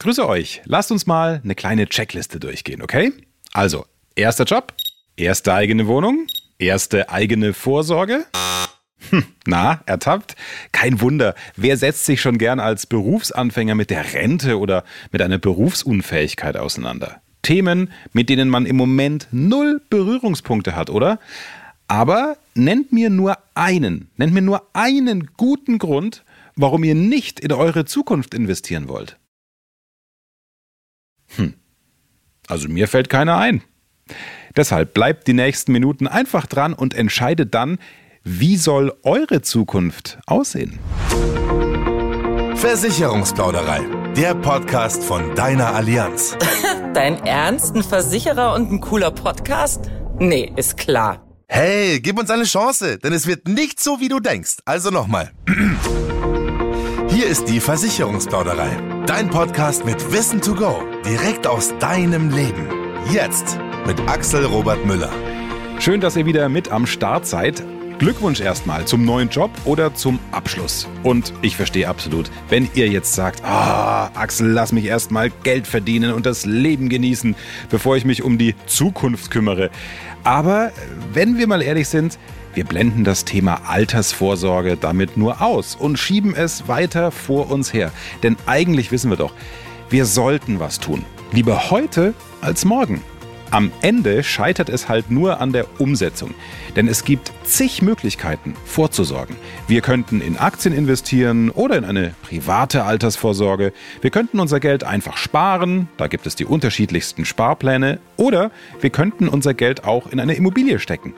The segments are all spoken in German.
Grüße euch. Lasst uns mal eine kleine Checkliste durchgehen, okay? Also, erster Job, erste eigene Wohnung, erste eigene Vorsorge. Hm, na, ertappt? Kein Wunder. Wer setzt sich schon gern als Berufsanfänger mit der Rente oder mit einer Berufsunfähigkeit auseinander? Themen, mit denen man im Moment null Berührungspunkte hat, oder? Aber nennt mir nur einen, nennt mir nur einen guten Grund, warum ihr nicht in eure Zukunft investieren wollt. Hm. Also mir fällt keiner ein. Deshalb bleibt die nächsten Minuten einfach dran und entscheidet dann, wie soll eure Zukunft aussehen? Versicherungsplauderei, der Podcast von deiner Allianz. Dein Ernst? Ein Versicherer und ein cooler Podcast? Nee, ist klar. Hey, gib uns eine Chance, denn es wird nicht so, wie du denkst. Also nochmal. Hier ist die Versicherungsplauderei. Dein Podcast mit Wissen to go. Direkt aus deinem Leben. Jetzt mit Axel Robert Müller. Schön, dass ihr wieder mit am Start seid. Glückwunsch erstmal zum neuen Job oder zum Abschluss. Und ich verstehe absolut, wenn ihr jetzt sagt, ah, Axel, lass mich erstmal Geld verdienen und das Leben genießen, bevor ich mich um die Zukunft kümmere. Aber wenn wir mal ehrlich sind, wir blenden das Thema Altersvorsorge damit nur aus und schieben es weiter vor uns her. Denn eigentlich wissen wir doch, wir sollten was tun. Lieber heute als morgen. Am Ende scheitert es halt nur an der Umsetzung. Denn es gibt zig Möglichkeiten vorzusorgen. Wir könnten in Aktien investieren oder in eine private Altersvorsorge. Wir könnten unser Geld einfach sparen, da gibt es die unterschiedlichsten Sparpläne. Oder wir könnten unser Geld auch in eine Immobilie stecken.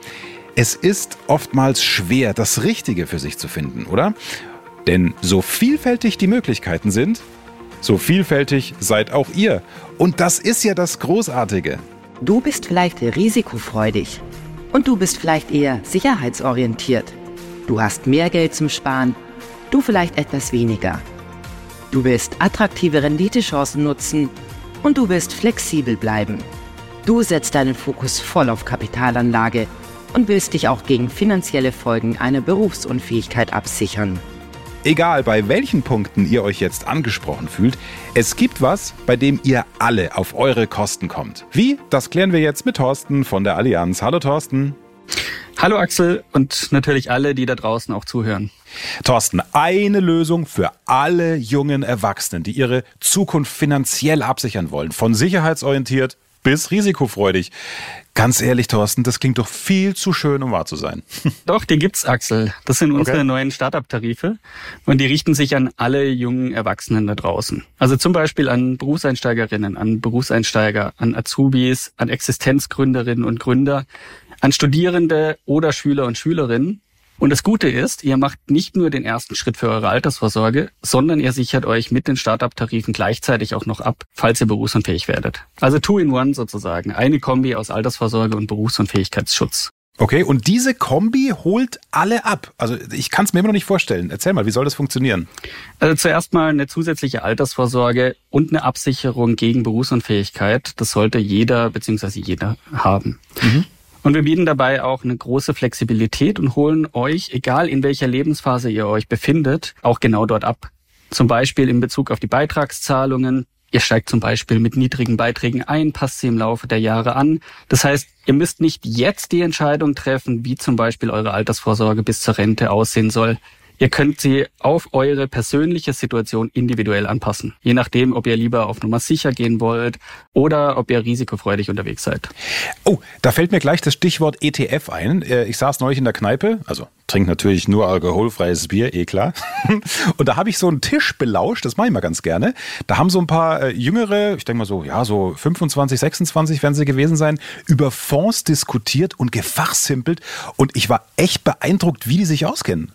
Es ist oftmals schwer, das Richtige für sich zu finden, oder? Denn so vielfältig die Möglichkeiten sind, so vielfältig seid auch ihr. Und das ist ja das Großartige. Du bist vielleicht risikofreudig und du bist vielleicht eher sicherheitsorientiert. Du hast mehr Geld zum Sparen, du vielleicht etwas weniger. Du willst attraktive Renditechancen nutzen und du willst flexibel bleiben. Du setzt deinen Fokus voll auf Kapitalanlage und willst dich auch gegen finanzielle Folgen einer Berufsunfähigkeit absichern. Egal bei welchen Punkten ihr euch jetzt angesprochen fühlt, es gibt was, bei dem ihr alle auf eure Kosten kommt. Wie? Das klären wir jetzt mit Thorsten von der Allianz. Hallo Thorsten. Hallo Axel und natürlich alle, die da draußen auch zuhören. Thorsten, eine Lösung für alle jungen Erwachsenen, die ihre Zukunft finanziell absichern wollen, von sicherheitsorientiert bis risikofreudig. Ganz ehrlich, Thorsten, das klingt doch viel zu schön, um wahr zu sein. Doch, die gibt's, Axel. Das sind unsere okay. neuen Startup-Tarife und die richten sich an alle jungen Erwachsenen da draußen. Also zum Beispiel an Berufseinsteigerinnen, an Berufseinsteiger, an Azubis, an Existenzgründerinnen und Gründer, an Studierende oder Schüler und Schülerinnen und das Gute ist, ihr macht nicht nur den ersten Schritt für eure Altersvorsorge, sondern ihr sichert euch mit den Startup-Tarifen gleichzeitig auch noch ab, falls ihr berufsunfähig werdet. Also two in one sozusagen. Eine Kombi aus Altersvorsorge und Berufsunfähigkeitsschutz. Okay, und diese Kombi holt alle ab. Also ich kann es mir immer noch nicht vorstellen. Erzähl mal, wie soll das funktionieren? Also zuerst mal eine zusätzliche Altersvorsorge und eine Absicherung gegen Berufsunfähigkeit. Das sollte jeder bzw. jeder haben. Mhm. Und wir bieten dabei auch eine große Flexibilität und holen euch, egal in welcher Lebensphase ihr euch befindet, auch genau dort ab. Zum Beispiel in Bezug auf die Beitragszahlungen. Ihr steigt zum Beispiel mit niedrigen Beiträgen ein, passt sie im Laufe der Jahre an. Das heißt, ihr müsst nicht jetzt die Entscheidung treffen, wie zum Beispiel eure Altersvorsorge bis zur Rente aussehen soll. Ihr könnt sie auf eure persönliche Situation individuell anpassen. Je nachdem, ob ihr lieber auf Nummer sicher gehen wollt oder ob ihr risikofreudig unterwegs seid. Oh, da fällt mir gleich das Stichwort ETF ein. Äh, ich saß neulich in der Kneipe, also trinke natürlich nur alkoholfreies Bier, eh klar. Und da habe ich so einen Tisch belauscht, das mache ich mal ganz gerne. Da haben so ein paar äh, jüngere, ich denke mal so, ja, so 25, 26 werden sie gewesen sein, über Fonds diskutiert und gefachsimpelt. Und ich war echt beeindruckt, wie die sich auskennen.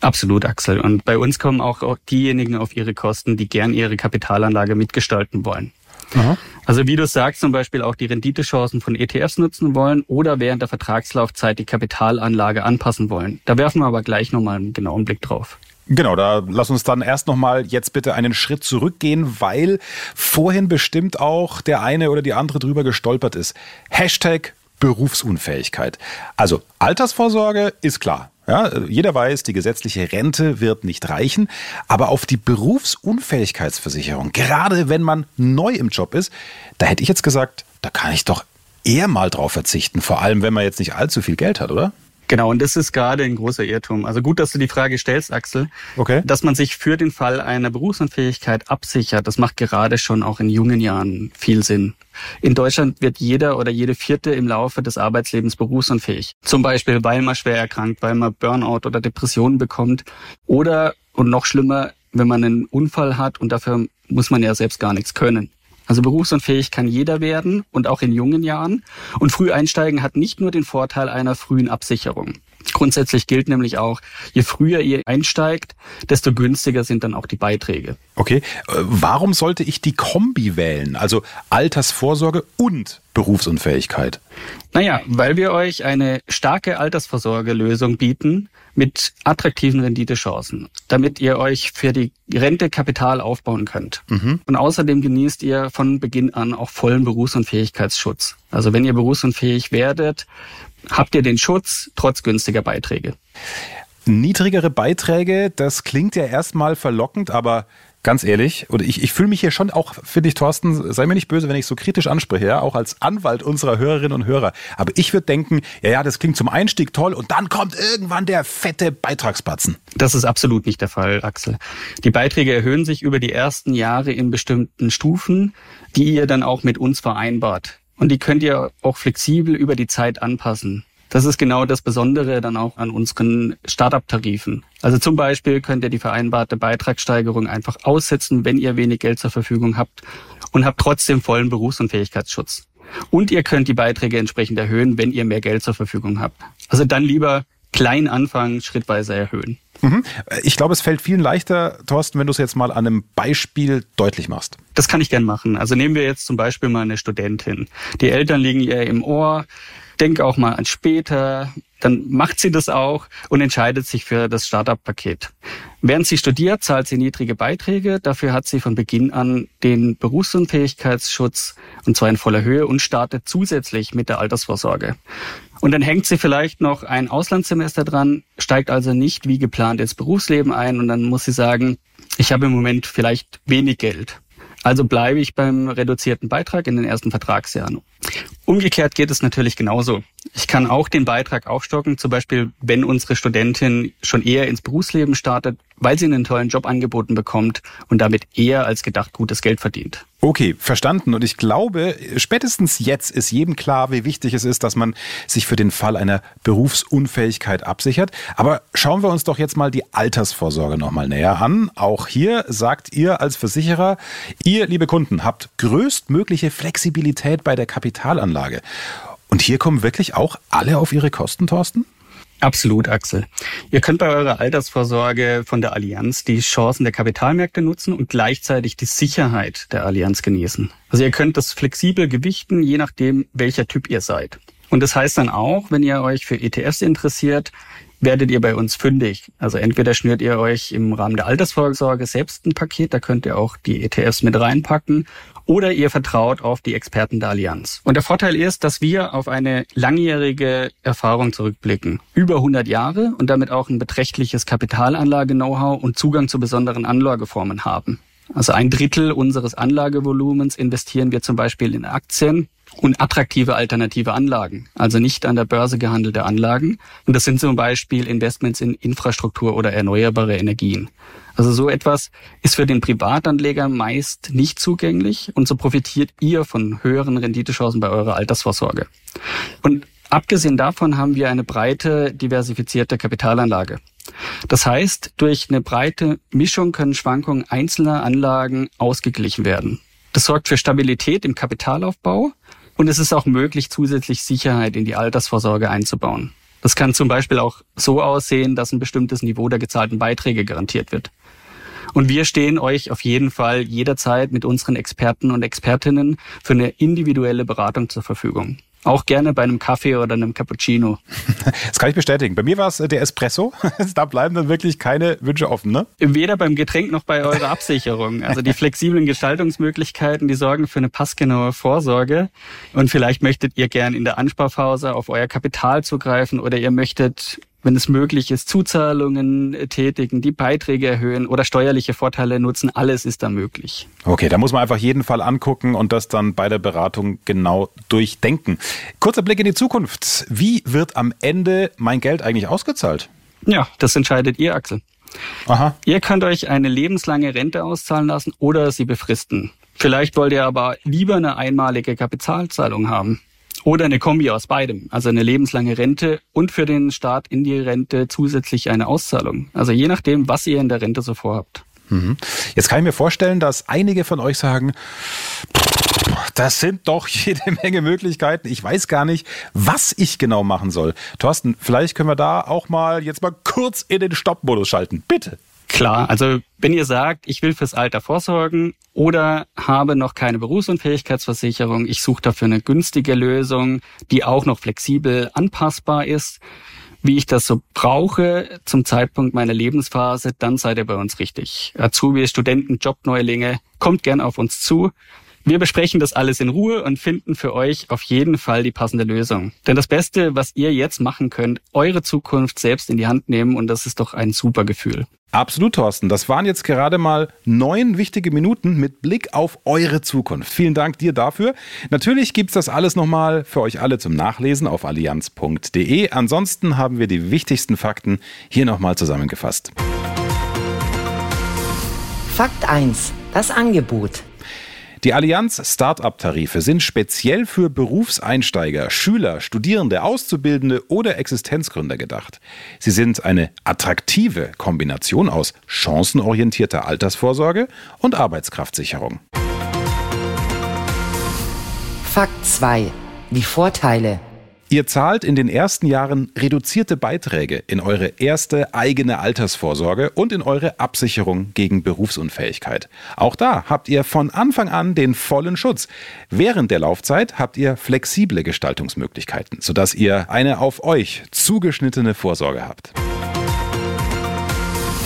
Absolut, Axel. Und bei uns kommen auch diejenigen auf ihre Kosten, die gern ihre Kapitalanlage mitgestalten wollen. Aha. Also wie du sagst, zum Beispiel auch die Renditechancen von ETFs nutzen wollen oder während der Vertragslaufzeit die Kapitalanlage anpassen wollen. Da werfen wir aber gleich nochmal einen genauen Blick drauf. Genau, da lass uns dann erst nochmal jetzt bitte einen Schritt zurückgehen, weil vorhin bestimmt auch der eine oder die andere drüber gestolpert ist. Hashtag Berufsunfähigkeit. Also Altersvorsorge ist klar. Ja, jeder weiß, die gesetzliche Rente wird nicht reichen, aber auf die Berufsunfähigkeitsversicherung, gerade wenn man neu im Job ist, da hätte ich jetzt gesagt, da kann ich doch eher mal drauf verzichten, vor allem wenn man jetzt nicht allzu viel Geld hat, oder? Genau, und das ist gerade ein großer Irrtum. Also gut, dass du die Frage stellst, Axel. Okay. Dass man sich für den Fall einer Berufsunfähigkeit absichert, das macht gerade schon auch in jungen Jahren viel Sinn. In Deutschland wird jeder oder jede Vierte im Laufe des Arbeitslebens berufsunfähig. Zum Beispiel, weil man schwer erkrankt, weil man Burnout oder Depressionen bekommt. Oder, und noch schlimmer, wenn man einen Unfall hat und dafür muss man ja selbst gar nichts können. Also berufsunfähig kann jeder werden und auch in jungen Jahren. Und früh einsteigen hat nicht nur den Vorteil einer frühen Absicherung. Grundsätzlich gilt nämlich auch, je früher ihr einsteigt, desto günstiger sind dann auch die Beiträge. Okay, äh, warum sollte ich die Kombi wählen? Also Altersvorsorge und Berufsunfähigkeit? Naja, weil wir euch eine starke Altersvorsorgelösung bieten mit attraktiven Renditechancen, damit ihr euch für die Rente Kapital aufbauen könnt. Mhm. Und außerdem genießt ihr von Beginn an auch vollen Berufsunfähigkeitsschutz. Also wenn ihr berufsunfähig werdet, habt ihr den Schutz trotz günstiger Beiträge. Niedrigere Beiträge, das klingt ja erstmal verlockend, aber ganz ehrlich, oder ich, ich fühle mich hier schon auch, finde ich, Thorsten, sei mir nicht böse, wenn ich so kritisch anspreche, ja, auch als Anwalt unserer Hörerinnen und Hörer. Aber ich würde denken, ja, ja, das klingt zum Einstieg toll und dann kommt irgendwann der fette Beitragsbatzen. Das ist absolut nicht der Fall, Axel. Die Beiträge erhöhen sich über die ersten Jahre in bestimmten Stufen, die ihr dann auch mit uns vereinbart. Und die könnt ihr auch flexibel über die Zeit anpassen. Das ist genau das Besondere dann auch an unseren Startup-Tarifen. Also zum Beispiel könnt ihr die vereinbarte Beitragssteigerung einfach aussetzen, wenn ihr wenig Geld zur Verfügung habt und habt trotzdem vollen Berufs- und Fähigkeitsschutz. Und ihr könnt die Beiträge entsprechend erhöhen, wenn ihr mehr Geld zur Verfügung habt. Also dann lieber klein anfangen, schrittweise erhöhen. Mhm. Ich glaube, es fällt vielen leichter, Thorsten, wenn du es jetzt mal an einem Beispiel deutlich machst. Das kann ich gern machen. Also nehmen wir jetzt zum Beispiel mal eine Studentin. Die Eltern liegen ihr im Ohr. Denk auch mal an später. Dann macht sie das auch und entscheidet sich für das Startup-Paket. Während sie studiert, zahlt sie niedrige Beiträge. Dafür hat sie von Beginn an den Berufsunfähigkeitsschutz und zwar in voller Höhe und startet zusätzlich mit der Altersvorsorge. Und dann hängt sie vielleicht noch ein Auslandssemester dran, steigt also nicht wie geplant ins Berufsleben ein und dann muss sie sagen, ich habe im Moment vielleicht wenig Geld. Also bleibe ich beim reduzierten Beitrag in den ersten Vertragsjahren. Umgekehrt geht es natürlich genauso. Ich kann auch den Beitrag aufstocken, zum Beispiel wenn unsere Studentin schon eher ins Berufsleben startet, weil sie einen tollen Job angeboten bekommt und damit eher als gedacht gutes Geld verdient. Okay, verstanden. Und ich glaube, spätestens jetzt ist jedem klar, wie wichtig es ist, dass man sich für den Fall einer Berufsunfähigkeit absichert. Aber schauen wir uns doch jetzt mal die Altersvorsorge nochmal näher an. Auch hier sagt ihr als Versicherer, ihr, liebe Kunden, habt größtmögliche Flexibilität bei der Kapitalanlage. Und hier kommen wirklich auch alle auf ihre Kosten, Thorsten? Absolut, Axel. Ihr könnt bei eurer Altersvorsorge von der Allianz die Chancen der Kapitalmärkte nutzen und gleichzeitig die Sicherheit der Allianz genießen. Also ihr könnt das flexibel gewichten, je nachdem, welcher Typ ihr seid. Und das heißt dann auch, wenn ihr euch für ETFs interessiert, werdet ihr bei uns fündig. Also entweder schnürt ihr euch im Rahmen der Altersvorsorge selbst ein Paket, da könnt ihr auch die ETFs mit reinpacken, oder ihr vertraut auf die Experten der Allianz. Und der Vorteil ist, dass wir auf eine langjährige Erfahrung zurückblicken. Über 100 Jahre und damit auch ein beträchtliches Kapitalanlage-Know-how und Zugang zu besonderen Anlageformen haben. Also ein Drittel unseres Anlagevolumens investieren wir zum Beispiel in Aktien und attraktive alternative Anlagen, also nicht an der Börse gehandelte Anlagen. Und das sind zum Beispiel Investments in Infrastruktur oder erneuerbare Energien. Also so etwas ist für den Privatanleger meist nicht zugänglich und so profitiert ihr von höheren Renditechancen bei eurer Altersvorsorge. Und abgesehen davon haben wir eine breite, diversifizierte Kapitalanlage. Das heißt, durch eine breite Mischung können Schwankungen einzelner Anlagen ausgeglichen werden. Das sorgt für Stabilität im Kapitalaufbau und es ist auch möglich, zusätzlich Sicherheit in die Altersvorsorge einzubauen. Das kann zum Beispiel auch so aussehen, dass ein bestimmtes Niveau der gezahlten Beiträge garantiert wird. Und wir stehen euch auf jeden Fall jederzeit mit unseren Experten und Expertinnen für eine individuelle Beratung zur Verfügung. Auch gerne bei einem Kaffee oder einem Cappuccino. Das kann ich bestätigen. Bei mir war es äh, der Espresso. Da bleiben dann wirklich keine Wünsche offen, ne? Weder beim Getränk noch bei eurer Absicherung. Also die flexiblen Gestaltungsmöglichkeiten, die sorgen für eine passgenaue Vorsorge. Und vielleicht möchtet ihr gern in der Ansparphase auf euer Kapital zugreifen oder ihr möchtet wenn es möglich ist, Zuzahlungen äh, tätigen, die Beiträge erhöhen oder steuerliche Vorteile nutzen. Alles ist da möglich. Okay, da muss man einfach jeden Fall angucken und das dann bei der Beratung genau durchdenken. Kurzer Blick in die Zukunft. Wie wird am Ende mein Geld eigentlich ausgezahlt? Ja, das entscheidet ihr, Axel. Aha. Ihr könnt euch eine lebenslange Rente auszahlen lassen oder sie befristen. Vielleicht wollt ihr aber lieber eine einmalige Kapitalzahlung haben. Oder eine Kombi aus beidem, also eine lebenslange Rente und für den Staat in die Rente zusätzlich eine Auszahlung. Also je nachdem, was ihr in der Rente so vorhabt. Mhm. Jetzt kann ich mir vorstellen, dass einige von euch sagen, das sind doch jede Menge Möglichkeiten. Ich weiß gar nicht, was ich genau machen soll. Thorsten, vielleicht können wir da auch mal jetzt mal kurz in den Stoppmodus schalten. Bitte. Klar, also wenn ihr sagt, ich will fürs Alter vorsorgen oder habe noch keine Berufsunfähigkeitsversicherung, ich suche dafür eine günstige Lösung, die auch noch flexibel anpassbar ist, wie ich das so brauche zum Zeitpunkt meiner Lebensphase, dann seid ihr bei uns richtig. Azubi, Studenten, Jobneulinge, kommt gern auf uns zu. Wir besprechen das alles in Ruhe und finden für euch auf jeden Fall die passende Lösung. Denn das Beste, was ihr jetzt machen könnt, eure Zukunft selbst in die Hand nehmen und das ist doch ein super Gefühl. Absolut, Thorsten. Das waren jetzt gerade mal neun wichtige Minuten mit Blick auf eure Zukunft. Vielen Dank dir dafür. Natürlich gibt's das alles nochmal für euch alle zum Nachlesen auf allianz.de. Ansonsten haben wir die wichtigsten Fakten hier nochmal zusammengefasst. Fakt 1. Das Angebot. Die Allianz Startup-Tarife sind speziell für Berufseinsteiger, Schüler, Studierende, Auszubildende oder Existenzgründer gedacht. Sie sind eine attraktive Kombination aus chancenorientierter Altersvorsorge und Arbeitskraftsicherung. Fakt 2. Die Vorteile. Ihr zahlt in den ersten Jahren reduzierte Beiträge in eure erste eigene Altersvorsorge und in eure Absicherung gegen Berufsunfähigkeit. Auch da habt ihr von Anfang an den vollen Schutz. Während der Laufzeit habt ihr flexible Gestaltungsmöglichkeiten, sodass ihr eine auf euch zugeschnittene Vorsorge habt.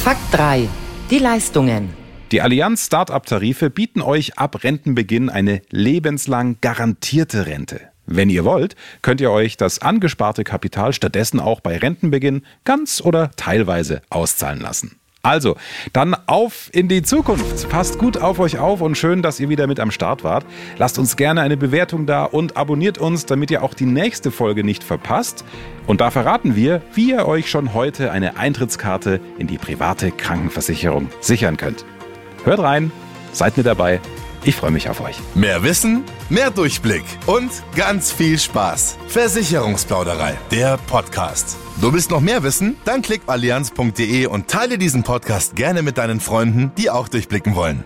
Fakt 3. Die Leistungen. Die Allianz Startup-Tarife bieten euch ab Rentenbeginn eine lebenslang garantierte Rente. Wenn ihr wollt, könnt ihr euch das angesparte Kapital stattdessen auch bei Rentenbeginn ganz oder teilweise auszahlen lassen. Also, dann auf in die Zukunft. Passt gut auf euch auf und schön, dass ihr wieder mit am Start wart. Lasst uns gerne eine Bewertung da und abonniert uns, damit ihr auch die nächste Folge nicht verpasst. Und da verraten wir, wie ihr euch schon heute eine Eintrittskarte in die private Krankenversicherung sichern könnt. Hört rein, seid mit dabei ich freue mich auf euch. Mehr Wissen, mehr Durchblick und ganz viel Spaß. Versicherungsplauderei, der Podcast. Du willst noch mehr wissen? Dann klick allianz.de und teile diesen Podcast gerne mit deinen Freunden, die auch durchblicken wollen.